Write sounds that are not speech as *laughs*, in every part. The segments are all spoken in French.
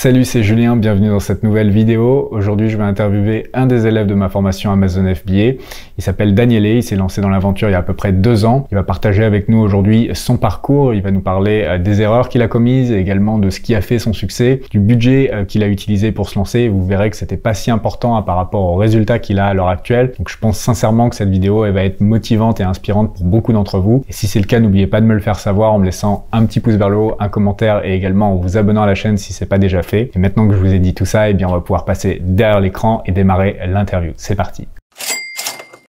Salut, c'est Julien, bienvenue dans cette nouvelle vidéo. Aujourd'hui, je vais interviewer un des élèves de ma formation Amazon FBA. Il s'appelle Daniele, il s'est lancé dans l'aventure il y a à peu près deux ans. Il va partager avec nous aujourd'hui son parcours, il va nous parler euh, des erreurs qu'il a commises, et également de ce qui a fait son succès, du budget euh, qu'il a utilisé pour se lancer. Vous verrez que c'était pas si important hein, par rapport aux résultats qu'il a à l'heure actuelle. Donc je pense sincèrement que cette vidéo va être motivante et inspirante pour beaucoup d'entre vous. Et si c'est le cas, n'oubliez pas de me le faire savoir en me laissant un petit pouce vers le haut, un commentaire et également en vous abonnant à la chaîne si c'est pas déjà fait. Et maintenant que je vous ai dit tout ça, eh bien on va pouvoir passer derrière l'écran et démarrer l'interview. C'est parti.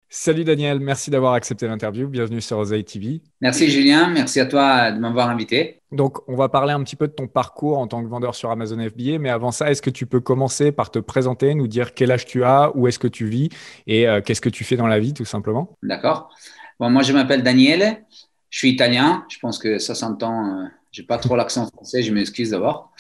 Salut Daniel, merci d'avoir accepté l'interview. Bienvenue sur Oseille TV. Merci Julien, merci à toi de m'avoir invité. Donc, on va parler un petit peu de ton parcours en tant que vendeur sur Amazon FBA. Mais avant ça, est-ce que tu peux commencer par te présenter, nous dire quel âge tu as, où est-ce que tu vis et euh, qu'est-ce que tu fais dans la vie, tout simplement? D'accord. Bon, moi, je m'appelle Daniel. Je suis italien. Je pense que 60 ans, euh, j'ai pas trop l'accent français. Je m'excuse d'abord.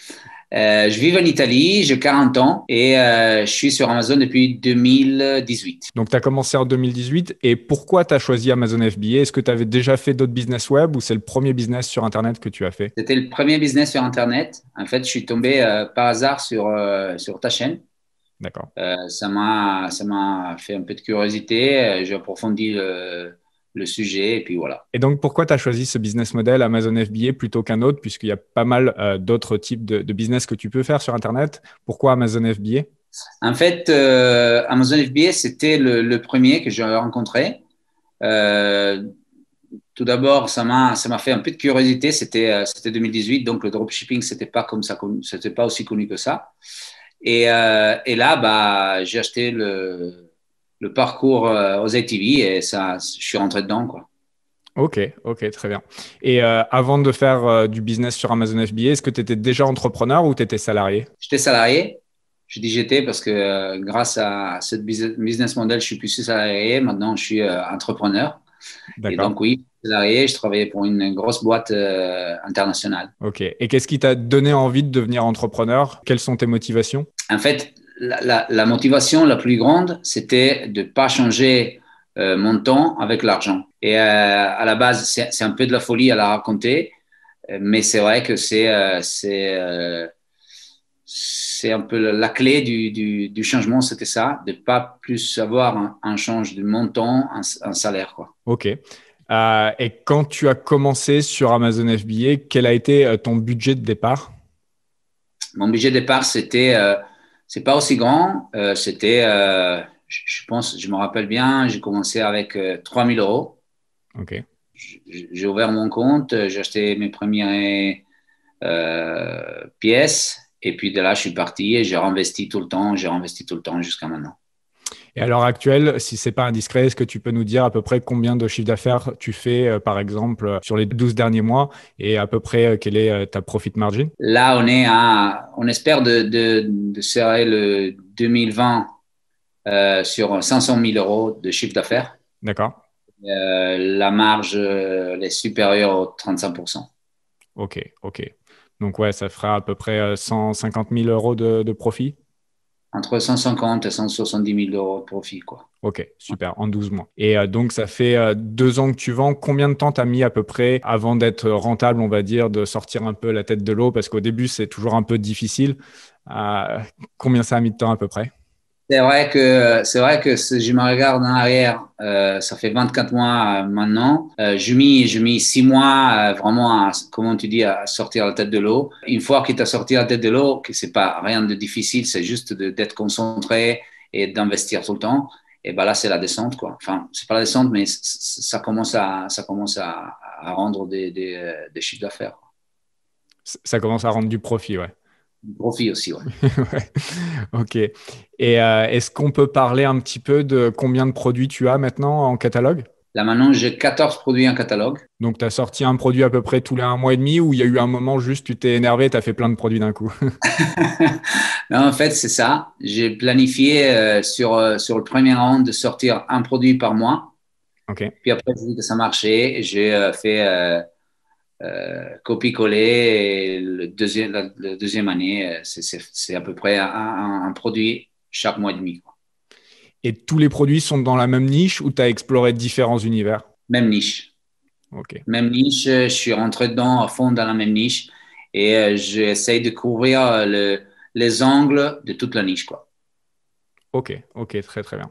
Euh, je vis en Italie, j'ai 40 ans et euh, je suis sur Amazon depuis 2018. Donc, tu as commencé en 2018 et pourquoi tu as choisi Amazon FBA Est-ce que tu avais déjà fait d'autres business web ou c'est le premier business sur Internet que tu as fait? C'était le premier business sur Internet. En fait, je suis tombé euh, par hasard sur, sur ta chaîne. D'accord. ça m'a fait un peu de curiosité. J'ai approfondi le le sujet, et puis voilà. Et donc, pourquoi tu as choisi ce business model Amazon FBA plutôt qu'un autre, puisqu'il y a pas mal euh, d'autres types de, business que tu peux faire sur Internet? Pourquoi Amazon FBA En fait, euh, Amazon FBA, c'était le, premier que j'ai rencontré. Euh, tout d'abord, ça m'a fait un peu de curiosité. C'était 2018, donc le dropshipping, c'était pas comme ça, c'était pas aussi connu que ça. Et, et là, bah, j'ai acheté le le parcours euh, aux ATV et ça, je suis rentré dedans. Quoi. Ok, ok, très bien. Et euh, avant de faire euh, du business sur Amazon FBA, est-ce que tu étais déjà entrepreneur ou tu étais salarié? J'étais salarié. Je dis j'étais parce que grâce à ce business model, je suis plus salarié. Maintenant, je suis entrepreneur. Et donc, oui, salarié, je travaillais pour une grosse boîte internationale. Ok. Et qu'est-ce qui t'a donné envie de devenir entrepreneur? Quelles sont tes motivations? En fait, la, motivation la plus grande, c'était de ne pas changer euh, mon temps avec l'argent. Et euh, à la base, c'est un peu de la folie à la raconter, euh, mais c'est vrai que c'est c'est un peu la clé du, du, changement, c'était ça, de pas plus avoir un, change de montant, un, un salaire. Quoi. Ok. et quand tu as commencé sur Amazon FBA, quel a été ton budget de départ? Mon budget de départ, c'était c'est pas aussi grand. Euh, c'était, euh, je, pense, je me rappelle bien, j'ai commencé avec 3000 euh, euros. Ok. J'ai ouvert mon compte, j'ai acheté mes premières pièces. Et puis de là, je suis parti et j'ai réinvesti tout le temps, j'ai réinvesti tout le temps jusqu'à maintenant. Et à l'heure actuelle, si c'est pas indiscret, est-ce que tu peux nous dire à peu près combien de chiffre d'affaires tu fais, euh, par exemple, euh, sur les 12 derniers mois et à peu près euh, quelle est ta profit margin? Là, on est à, on espère de, de, serrer le 2020 sur 500 000 euros de chiffre d'affaires. D'accord. la marge est supérieure aux 35%. Ok, ok. Donc ouais, ça fera à peu près 150 000 euros de, de profit? Entre 150 et 170 000 euros de profit. Quoi. Ok, super, en 12 mois. Et euh, donc, ça fait euh, deux ans que tu vends. Combien de temps tu as mis à peu près avant d'être rentable, on va dire, de sortir un peu la tête de l'eau? Parce qu'au début, c'est toujours un peu difficile. Euh, combien ça a mis de temps à peu près? C'est vrai que c'est vrai que je me regarde en arrière, euh, ça fait 24 mois euh, maintenant. Euh, je mis je mis six mois euh, vraiment à comment tu dis à sortir la tête de l'eau. Une fois qu'il t'a sorti la tête de l'eau, que c'est pas rien de difficile, c'est juste d'être concentré et d'investir tout le temps. Et ben là c'est la descente quoi. Enfin c'est pas la descente mais ça commence à ça commence à, à rendre des, des, des chiffres d'affaires. Ça commence à rendre du profit ouais profit aussi. *laughs* Ouais. ok. Et euh, est-ce qu'on peut parler un petit peu de combien de produits tu as maintenant en catalogue? Là maintenant, j'ai 14 produits en catalogue. Donc, tu as sorti un produit à peu près tous les un mois et demi ou il y a eu un moment juste tu t'es énervé, tu as fait plein de produits d'un coup? *laughs* *laughs* Non, en fait, c'est ça. J'ai planifié euh, sur, euh, sur le premier round de sortir un produit par mois. Ok. Puis après, j'ai vu que ça marchait. J'ai fait euh, copier-coller. Le deuxième, la, deuxième année, euh, c'est à peu près un, produit chaque mois et demi. Et tous les produits sont dans la même niche ou tu as exploré différents univers? Même niche. Ok. Même niche, je suis rentré dedans à fond dans la même niche et euh, j'essaye de couvrir le, les angles de toute la niche. Quoi. Ok, ok, très très bien.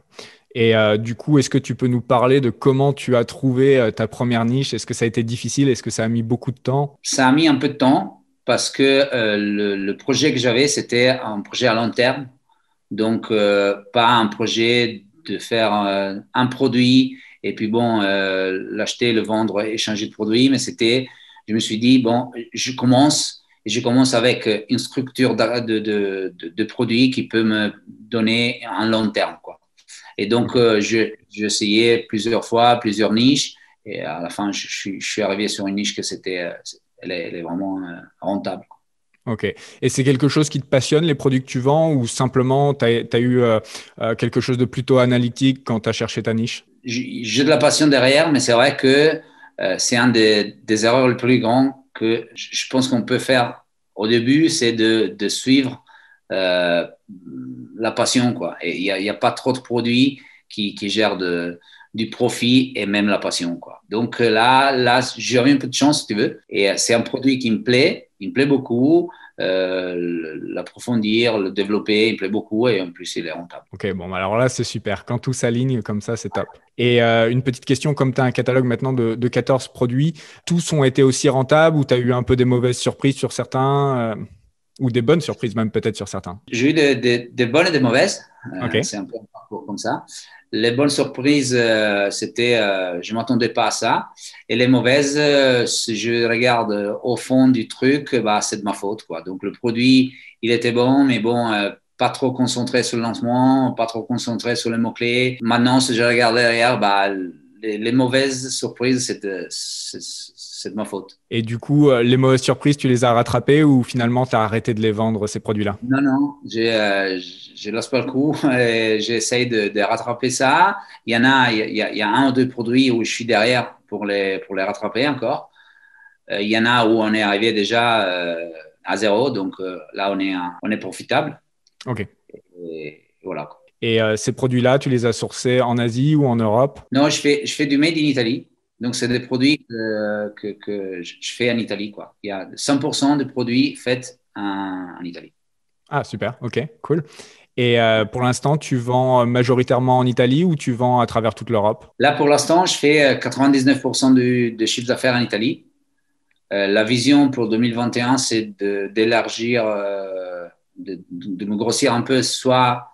Et euh, du coup, est-ce que tu peux nous parler de comment tu as trouvé euh, ta première niche? Est-ce que ça a été difficile? Est-ce que ça a mis beaucoup de temps? Ça a mis un peu de temps parce que euh, le, projet que j'avais, c'était un projet à long terme. Donc, pas un projet de faire un produit et puis bon, l'acheter, le vendre, échanger de produit, mais c'était, je me suis dit, bon, je commence et je commence avec une structure de, de, qui peut me donner un long terme. Et donc, euh, j'ai essayé plusieurs fois, plusieurs niches. Et à la fin, je, suis, je suis arrivé sur une niche que c'était, euh, elle, est, vraiment euh, rentable. Ok. Et c'est quelque chose qui te passionne, les produits que tu vends, ou simplement tu as, eu quelque chose de plutôt analytique quand tu as cherché ta niche? J'ai de la passion derrière, mais c'est vrai que c'est un des, des, erreurs les plus grandes que je pense qu'on peut faire au début, c'est de, de, suivre la passion, quoi. Il n'y a, a, pas trop de produits qui, qui gèrent du profit et même la passion, quoi. Donc euh, là, là j'ai un peu de chance, si tu veux. Et euh, c'est un produit qui me plaît, il me plaît beaucoup. Euh, l'approfondir, le développer, il me plaît beaucoup et en plus il est rentable. Ok, bon, bah, alors là c'est super. Quand tout s'aligne comme ça, c'est top. Et une petite question, comme tu as un catalogue maintenant de, de, 14 produits, tous ont été aussi rentables ou tu as eu un peu des mauvaises surprises sur certains ou des bonnes surprises même peut-être sur certains J'ai eu des, bonnes et des mauvaises. Euh, c'est un peu un parcours comme ça. Les bonnes surprises, euh, c'était, euh, je ne m'attendais pas à ça. Et les mauvaises, si je regarde au fond du truc, bah, c'est de ma faute. Quoi. Donc le produit, il était bon, mais bon, pas trop concentré sur le lancement, pas trop concentré sur les mots-clés. Maintenant, si je regarde derrière, bah, les, les mauvaises surprises, c'est c'est de ma faute. Et du coup, euh, les mauvaises surprises, tu les as rattrapées ou finalement tu as arrêté de les vendre, ces produits-là? Non, non, j'ai euh, laisse pas le coup *laughs* j'essaye de, de, rattraper ça. Il y en a, il y a, il y a, un ou deux produits où je suis derrière pour les, pour les rattraper encore. Euh, il y en a où on est arrivé déjà euh, à zéro, donc là on est, on est profitable. Ok. Et, voilà. Et ces produits-là, tu les as sourcés en Asie ou en Europe? Non, je fais, je fais du made in Italy. Donc, c'est des produits que, que, je fais en Italie. Quoi. Il y a 100% de produits faits en, Italie. Ah, super. OK, cool. Et euh, pour l'instant, tu vends majoritairement en Italie ou tu vends à travers toute l'Europe? Là, pour l'instant, je fais 99% de, de chiffre d'affaires en Italie. Euh, la vision pour 2021, c'est d'élargir, euh, de, de, me grossir un peu, soit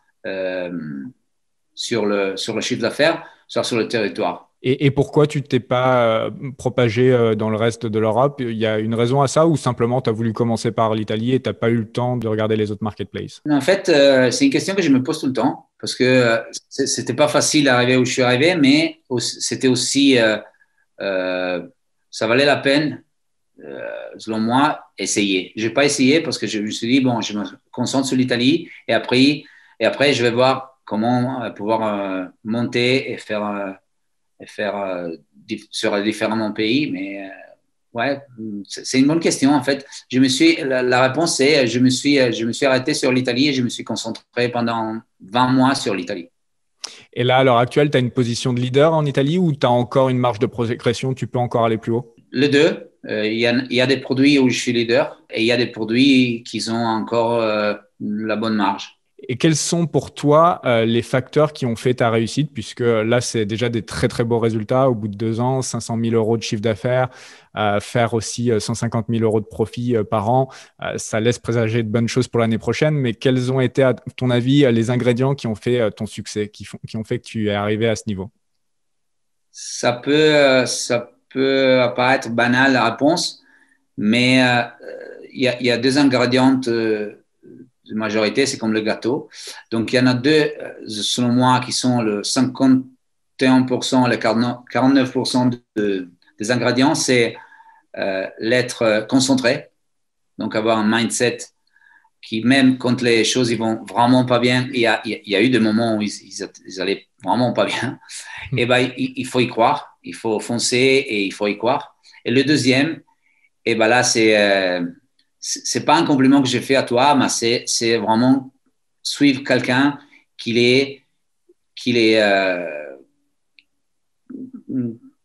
sur, le, sur le chiffre d'affaires, soit sur le territoire. Et, pourquoi tu t'es pas euh, propagé euh, dans le reste de l'Europe? Il y a une raison à ça ou simplement tu as voulu commencer par l'Italie et tu n'as pas eu le temps de regarder les autres marketplaces? En fait, euh, c'est une question que je me pose tout le temps parce que c'était pas facile d'arriver où je suis arrivé, mais c'était aussi, ça valait la peine, selon moi, essayer. Je n'ai pas essayé parce que je me suis dit, bon, je me concentre sur l'Italie et après, et après, je vais voir comment pouvoir monter et faire et faire euh, sur différents pays. Mais euh, ouais, c'est une bonne question en fait. Je me suis, la, réponse est, je me suis, je me suis arrêté sur l'Italie et je me suis concentré pendant 20 mois sur l'Italie. Et là, à l'heure actuelle, tu as une position de leader en Italie ou tu as encore une marge de progression? Tu peux encore aller plus haut? Les deux. Euh, il y, a des produits où je suis leader et il y a des produits qui ont encore la bonne marge. Et quels sont pour toi euh, les facteurs qui ont fait ta réussite? Puisque là, c'est déjà des très très beaux résultats. Au bout de deux ans, 500 000 euros de chiffre d'affaires, euh, faire aussi 150 euh, 000 euros de profit par an, ça laisse présager de bonnes choses pour l'année prochaine. Mais quels ont été, à ton avis, les ingrédients qui ont fait ton succès, qui, font, qui ont fait que tu es arrivé à ce niveau? Ça peut, ça peut apparaître banal la réponse, mais il y, a deux ingrédients majorité, c'est comme le gâteau. Donc, il y en a deux, euh, selon moi, qui sont le 51% et le 49% des ingrédients. C'est euh, l'être concentré, donc avoir un mindset qui, même quand les choses ils vont vraiment pas bien, il y a, il y a eu des moments où ils, ils, allaient vraiment pas bien, et eh ben, il, faut y croire, il faut foncer et il faut y croire. Et le deuxième, et eh ben là, c'est euh, c'est pas un compliment que j'ai fait à toi, mais c'est vraiment suivre quelqu'un qui est, est euh,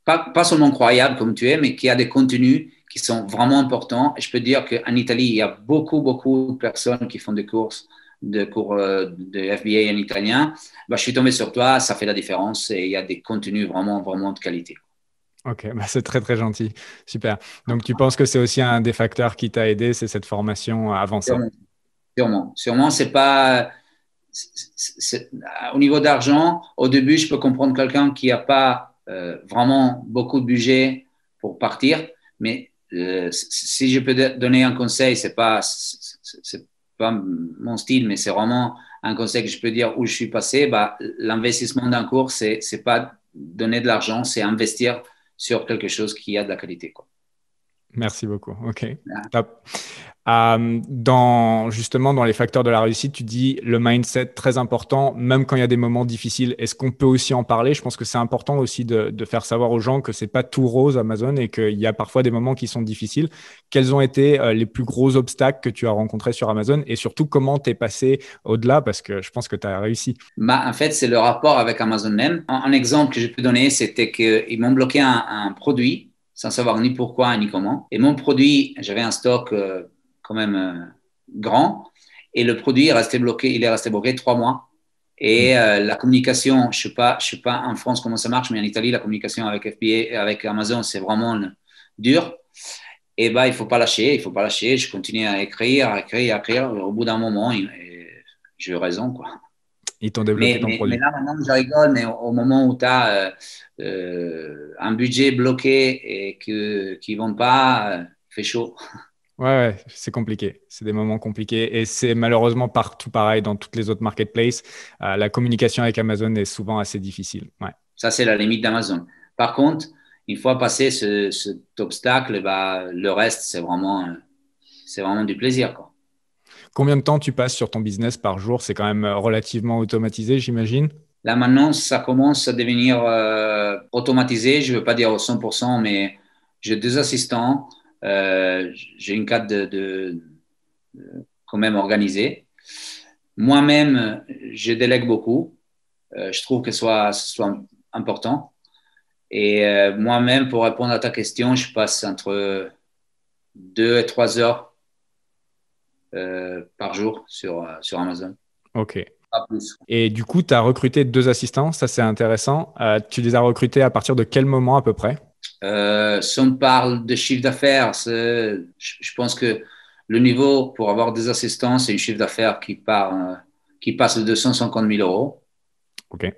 pas, seulement croyable comme tu es, mais qui a des contenus qui sont vraiment importants. Je peux dire qu'en Italie, il y a beaucoup, beaucoup de personnes qui font des courses de cours euh, de FBA en italien. Bah, je suis tombé sur toi, ça fait la différence et il y a des contenus vraiment, vraiment de qualité. Ok, *laughs* bah c'est très très gentil, super. Donc tu penses que c'est aussi un des facteurs qui t'a aidé, c'est cette formation avancée Sûrement, sûrement, c'est pas au niveau d'argent. Au début, je peux comprendre quelqu'un qui n'a pas euh, vraiment beaucoup de budget pour partir, mais euh, si je peux donner un conseil, c'est pas pas mon style, mais c'est vraiment un conseil que je peux dire où je suis passé. Bah, l'investissement d'un cours, c'est c'est pas donner de l'argent, c'est investir sur quelque chose qui a de la qualité. Quoi. Merci beaucoup. OK. Top. Euh, dans, justement, dans les facteurs de la réussite, tu dis le mindset très important, même quand il y a des moments difficiles. Est-ce qu'on peut aussi en parler? Je pense que c'est important aussi de, faire savoir aux gens que c'est pas tout rose Amazon et qu'il y a parfois des moments qui sont difficiles. Quels ont été euh, les plus gros obstacles que tu as rencontrés sur Amazon? Et surtout comment tu es passé au-delà? Parce que je pense que tu as réussi. Bah, en fait, c'est le rapport avec Amazon même. Un, exemple que je peux donner, c'était qu'ils m'ont bloqué un, produit sans savoir ni pourquoi ni comment. Et mon produit, j'avais un stock. Euh, quand même euh, grand. Et le produit est resté bloqué, il est resté bloqué trois mois. Et mm. euh, la communication, je ne sais, pas, je sais pas en France comment ça marche, mais en Italie, la communication avec FBA, avec Amazon, c'est vraiment dur. Et bah, il ne faut pas lâcher, il faut pas lâcher. Je continue à écrire, à écrire, à écrire. Au bout d'un moment, j'ai eu raison. Quoi. Ils t'ont développé mais, ton produit. Mais là, maintenant, je rigole, mais au, moment où tu as euh, un budget bloqué et qu'ils ne vont pas, il fait chaud. Ouais, c'est compliqué. C'est des moments compliqués. Et c'est malheureusement partout pareil dans toutes les autres marketplaces. Euh, la communication avec Amazon est souvent assez difficile. Ouais. Ça, c'est la limite d'Amazon. Par contre, une fois passé ce, cet obstacle, bah, le reste, c'est vraiment, c'est vraiment du plaisir. Quoi. Combien de temps tu passes sur ton business par jour? C'est quand même relativement automatisé, j'imagine Là, maintenant, ça commence à devenir euh, automatisé. Je ne veux pas dire au 100%, mais j'ai deux assistants. Euh, j'ai une cadre de, quand même organisée. Moi-même, je délègue beaucoup. Euh, je trouve que ce soit, soit important. Et euh, moi-même, pour répondre à ta question, je passe entre deux et trois heures par jour sur, sur Amazon. OK. Et du coup, tu as recruté deux assistants, ça c'est intéressant. tu les as recrutés à partir de quel moment à peu près? Euh, si on parle de chiffre d'affaires, je pense que le niveau pour avoir des assistants, c'est un chiffre d'affaires qui, part, euh, qui passe de 250 000 euros. OK.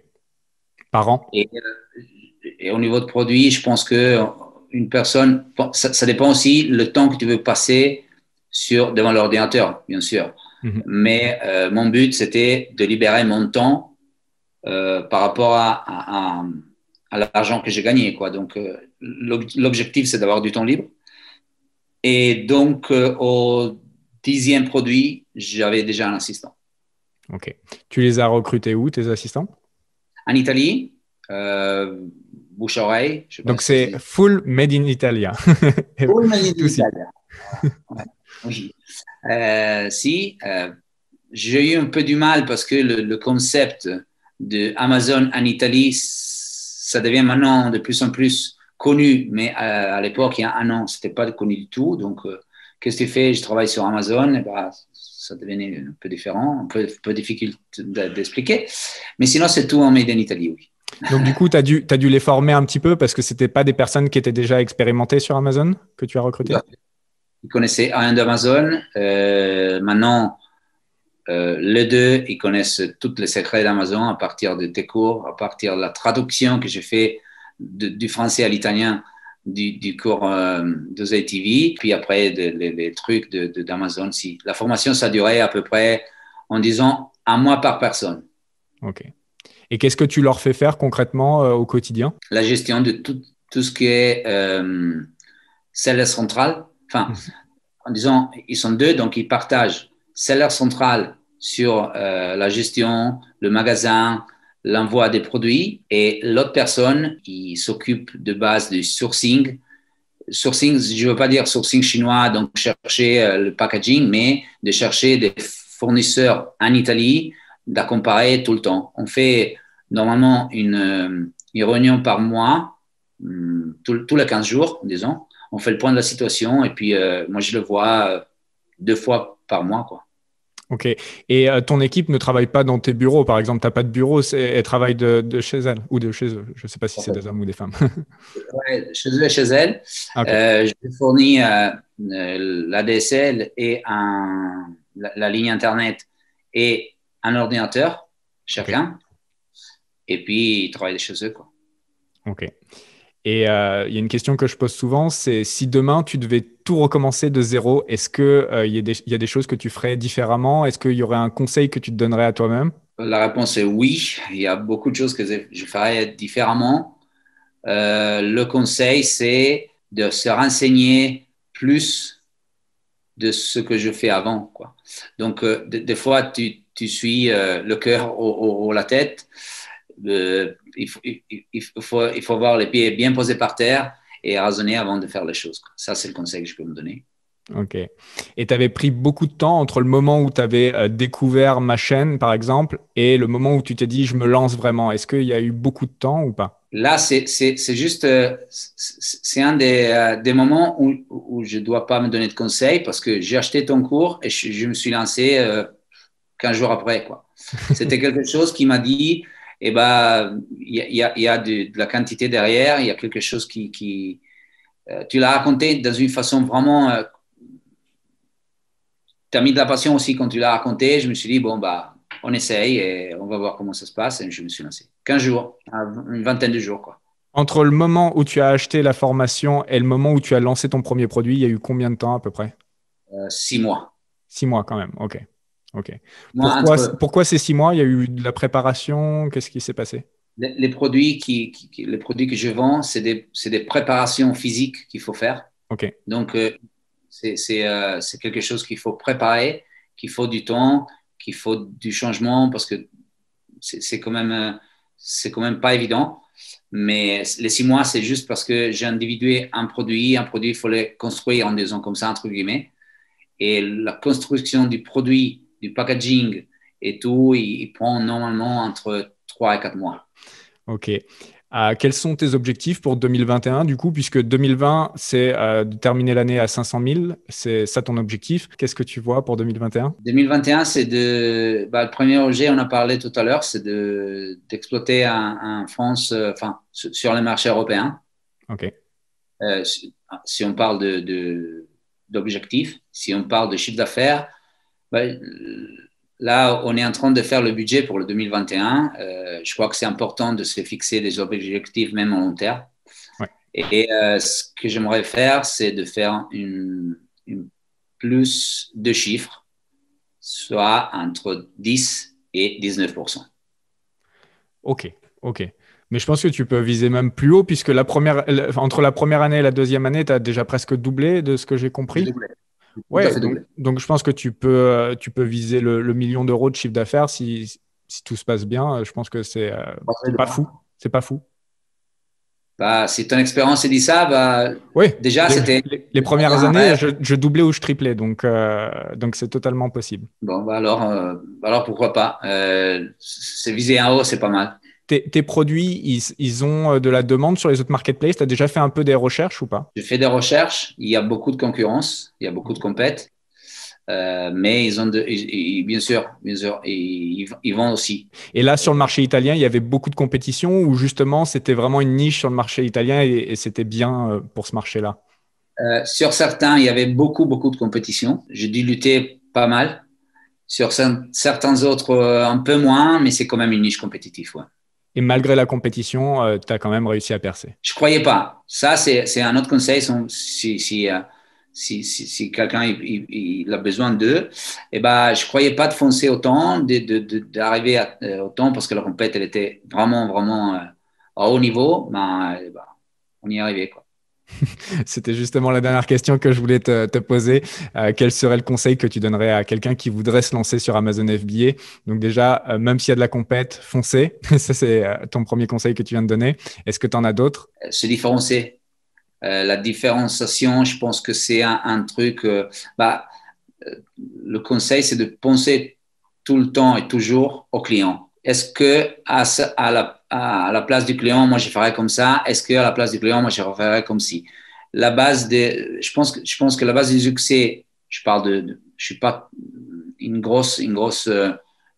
Par an? Et, euh, au niveau de produits, je pense que une personne, ça, dépend aussi le temps que tu veux passer sur, devant l'ordinateur, bien sûr. Mhm. Mais mon but, c'était de libérer mon temps par rapport à, à, à l'argent que j'ai gagné. Quoi. Donc, l'objectif, c'est d'avoir du temps libre. Et donc, euh, au dixième produit, j'avais déjà un assistant. Ok. Tu les as recrutés où, tes assistants? En Italie, euh, bouche-oreille. Donc, c'est full made in Italia. *laughs* full made in Italia. *laughs* Euh, si, j'ai eu un peu du mal parce que le, le concept de Amazon en Italie, ça devient maintenant de plus en plus connu, mais à, l'époque, il y a un an, ce n'était pas connu du tout. Donc, euh, qu'est-ce que tu fais? Je travaille sur Amazon, et bah, ça devenait un peu différent, un peu, peu difficile d'expliquer. Mais sinon, c'est tout en made in Italie, oui. Donc, du coup, tu as, dû, as dû les former un petit peu parce que ce n'étaient pas des personnes qui étaient déjà expérimentées sur Amazon que tu as recrutées? Ils connaissaient un d'Amazon. Euh, maintenant, euh, les deux, ils connaissent tous les secrets d'Amazon à partir de tes cours, à partir de la traduction que j'ai fait du français à l'italien du, cours euh, de ZTV, puis après les trucs d'Amazon. De, si. La formation, ça durait à peu près, en disant, un mois par personne. OK. Et qu'est-ce que tu leur fais faire concrètement euh, au quotidien? La gestion de tout, tout ce qui est euh, seller central. Enfin, en disant, ils sont deux, donc ils partagent seller central sur euh, la gestion, le magasin, l'envoi des produits et l'autre personne qui s'occupe de base du sourcing. Sourcing, je ne veux pas dire sourcing chinois, donc chercher euh, le packaging, mais de chercher des fournisseurs en Italie, de comparer tout le temps. On fait normalement une, euh, une réunion par mois, hum, tous les 15 jours, disons. On fait le point de la situation et puis moi je le vois deux fois par mois. Quoi. Ok. Et ton équipe ne travaille pas dans tes bureaux, par exemple, tu n'as pas de bureau, elle travaille de, chez elle ou de chez eux? Je ne sais pas si c'est des hommes ou des femmes. ouais, chez eux et chez elle. je fournis la DSL et un, la, ligne Internet et un ordinateur, chacun. Et puis, ils travaillent chez eux. Quoi. Ok. Et euh, il y a une question que je pose souvent, c'est si demain tu devais tout recommencer de zéro, est-ce qu'il euh, y, a des choses que tu ferais différemment? Est-ce qu'il y aurait un conseil que tu te donnerais à toi-même? La réponse est oui. Il y a beaucoup de choses que je ferais différemment. Euh, le conseil, c'est de se renseigner plus de ce que je fais avant. Donc, des fois, tu suis le cœur ou, la tête il, faut, il, faut, il faut avoir les pieds bien posés par terre et raisonner avant de faire les choses. Ça, c'est le conseil que je peux me donner. Ok. Et tu avais pris beaucoup de temps entre le moment où tu avais euh, découvert ma chaîne, par exemple, et le moment où tu t'es dit, je me lance vraiment. Est-ce qu'il y a eu beaucoup de temps ou pas? Là, c'est juste, euh, c'est un des, euh, des moments où, où je ne dois pas me donner de conseils parce que j'ai acheté ton cours et je, me suis lancé 15 jours après. *laughs* C'était quelque chose qui m'a dit, et eh ben, il y a, y a de, la quantité derrière, il y a quelque chose qui. qui euh, tu l'as raconté dans une façon vraiment. Euh, tu as mis de la passion aussi quand tu l'as raconté. Je me suis dit, bon, bah, on essaye et on va voir comment ça se passe. Et je me suis lancé. 15 jours, une vingtaine de jours. Quoi. Entre le moment où tu as acheté la formation et le moment où tu as lancé ton premier produit, il y a eu combien de temps à peu près? Euh, Six mois. Six mois quand même, ok. Ok. pourquoi, ces six mois Il y a eu de la préparation? Qu'est-ce qui s'est passé? Les, produits qui, les produits que je vends, c'est des, des, préparations physiques qu'il faut faire. Ok. Donc, euh, euh, c'est quelque chose qu'il faut préparer, qu'il faut du temps, qu'il faut du changement parce que c'est quand même euh, c'est quand même pas évident. Mais les six mois, c'est juste parce que j'ai individué un produit. Un produit, il faut le construire en disant comme ça, entre guillemets. Et la construction du produit du packaging et tout, il, prend normalement entre 3 et 4 mois. OK. Euh, quels sont tes objectifs pour 2021 du coup, puisque 2020, c'est euh, de terminer l'année à 500 000, c'est ça ton objectif. Qu'est-ce que tu vois pour 2021 2021, c'est de... Bah, le premier objet, on a parlé tout à l'heure, c'est d'exploiter un, France, euh, enfin, sur les marchés européens. OK. si, on parle d'objectifs, de, si on parle de chiffre d'affaires, là, on est en train de faire le budget pour le 2021. Euh, je crois que c'est important de se fixer des objectifs même en long terme. Et euh, ce que j'aimerais faire, c'est de faire une, plus de chiffres, soit entre 10 et 19% Ok, ok. Mais je pense que tu peux viser même plus haut, puisque la première, entre la première année et la deuxième année, tu as déjà presque doublé de ce que j'ai compris. Ouais, donc, je pense que tu peux, euh, tu peux viser le, million d'euros de chiffre d'affaires si, si, tout se passe bien. Je pense que c'est euh, pas fou. C'est pas fou. Bah, si ton expérience dit ça, bah, oui, déjà c'était. Les, premières années, je, doublais ou je triplais, donc euh, donc c'est totalement possible. Bon, bah alors, alors pourquoi pas C'est viser en haut, c'est pas mal. Tes, produits, ils, ont euh, de la demande sur les autres marketplaces? Tu as déjà fait un peu des recherches ou pas? J'ai fait des recherches. Il y a beaucoup de concurrence, il y a beaucoup de compètes. Euh, mais ils ont de, bien sûr, bien sûr, ils, vont aussi. Et là, sur le marché italien, il y avait beaucoup de compétition ou justement c'était vraiment une niche sur le marché italien et, c'était bien euh, pour ce marché-là? Sur certains, il y avait beaucoup, beaucoup de compétition. J'ai dû lutter pas mal. Sur certains autres, un peu moins, mais c'est quand même une niche compétitive. Ouais. Et malgré la compétition, euh, tu as quand même réussi à percer. Je croyais pas. Ça, c'est un autre conseil. Si, si, euh, si, si quelqu'un il, a besoin d'eux, eh ben, je croyais pas de foncer autant, d'arriver euh, autant parce que la elle était vraiment, vraiment à haut niveau. Ben, eh ben, on y arrivé. Quoi. *laughs* C'était justement la dernière question que je voulais te, poser. Euh, quel serait le conseil que tu donnerais à quelqu'un qui voudrait se lancer sur Amazon FBA Donc déjà, euh, même s'il y a de la compète, foncez. *laughs* Ça, c'est euh, ton premier conseil que tu viens de donner. Est-ce que tu en as d'autres? Se différencier. la différenciation, je pense que c'est un, truc... bah, le conseil, c'est de penser tout le temps et toujours au client. Est-ce que à, à la à la place du client, moi, je ferais comme ça. Est-ce qu'à la place du client, moi, je ferais comme si? La base des, je pense que, je pense que la base du succès, je parle de, je suis pas une grosse, une grosse, euh,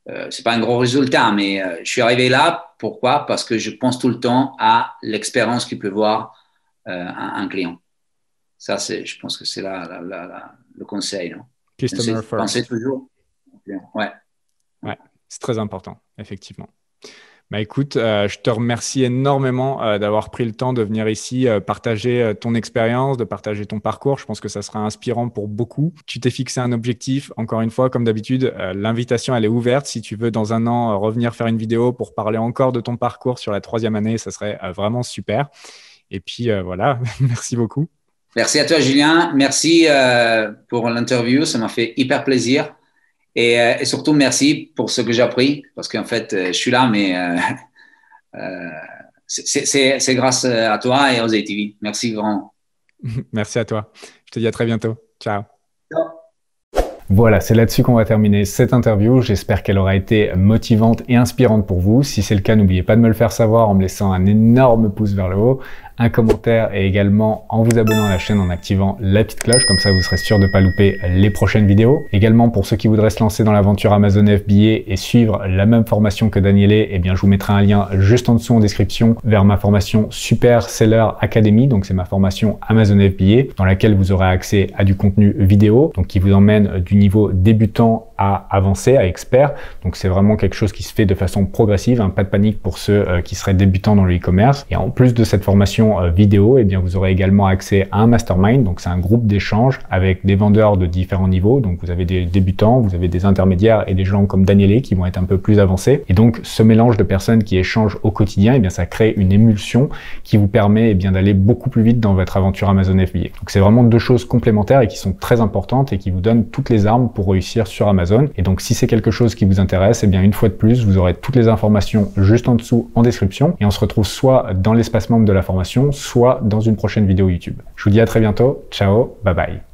euh, c'est pas un gros résultat, mais euh, je suis arrivé là. Pourquoi? Parce que je pense tout le temps à l'expérience qu'il peut voir un, un, client. Ça, c'est, je pense que c'est là, le conseil. Non? Customer first. Pensez toujours. Ouais. Ouais, c'est très important, effectivement. Bah écoute, euh, je te remercie énormément euh, d'avoir pris le temps de venir ici euh, partager ton expérience, de partager ton parcours. Je pense que ça sera inspirant pour beaucoup. Tu t'es fixé un objectif. Encore une fois, comme d'habitude, l'invitation elle est ouverte. Si tu veux dans un an revenir faire une vidéo pour parler encore de ton parcours sur la troisième année, ça serait vraiment super. Et puis voilà, *laughs* merci beaucoup. Merci à toi, Julien. Merci pour l'interview. Ça m'a fait hyper plaisir. Euh, et, surtout, merci pour ce que j'ai appris, parce qu'en fait, euh, je suis là, mais euh, *laughs* c'est grâce à toi et aux ATV. Merci vraiment. *laughs* Merci à toi. Je te dis à très bientôt. Ciao. Voilà, c'est là-dessus qu'on va terminer cette interview. J'espère qu'elle aura été motivante et inspirante pour vous. Si c'est le cas, n'oubliez pas de me le faire savoir en me laissant un énorme pouce vers le haut, un commentaire et également en vous abonnant à la chaîne en activant la petite cloche, comme ça vous serez sûr de ne pas louper les prochaines vidéos. Également pour ceux qui voudraient se lancer dans l'aventure Amazon FBA et suivre la même formation que Daniele, eh bien je vous mettrai un lien juste en dessous en description vers ma formation Super Seller Academy, donc c'est ma formation Amazon FBA dans laquelle vous aurez accès à du contenu vidéo, donc qui vous emmène du niveau débutant à avancer, à expert. Donc c'est vraiment quelque chose qui se fait de façon progressive, hein, pas de panique pour ceux euh, qui seraient débutants dans le e-commerce. Et en plus de cette formation euh, vidéo, eh bien vous aurez également accès à un mastermind. Donc c'est un groupe d'échange avec des vendeurs de différents niveaux. Donc vous avez des débutants, vous avez des intermédiaires et des gens comme Danielé qui vont être un peu plus avancés. Et donc ce mélange de personnes qui échangent au quotidien, eh bien ça crée une émulsion qui vous permet eh bien d'aller beaucoup plus vite dans votre aventure Amazon FBA. Donc c'est vraiment deux choses complémentaires et qui sont très importantes et qui vous donnent toutes les armes pour réussir sur Amazon et donc si c'est quelque chose qui vous intéresse, eh bien une fois de plus, vous aurez toutes les informations juste en dessous en description. Et on se retrouve soit dans l'espace membre de la formation, soit dans une prochaine vidéo YouTube. Je vous dis à très bientôt. Ciao, bye bye.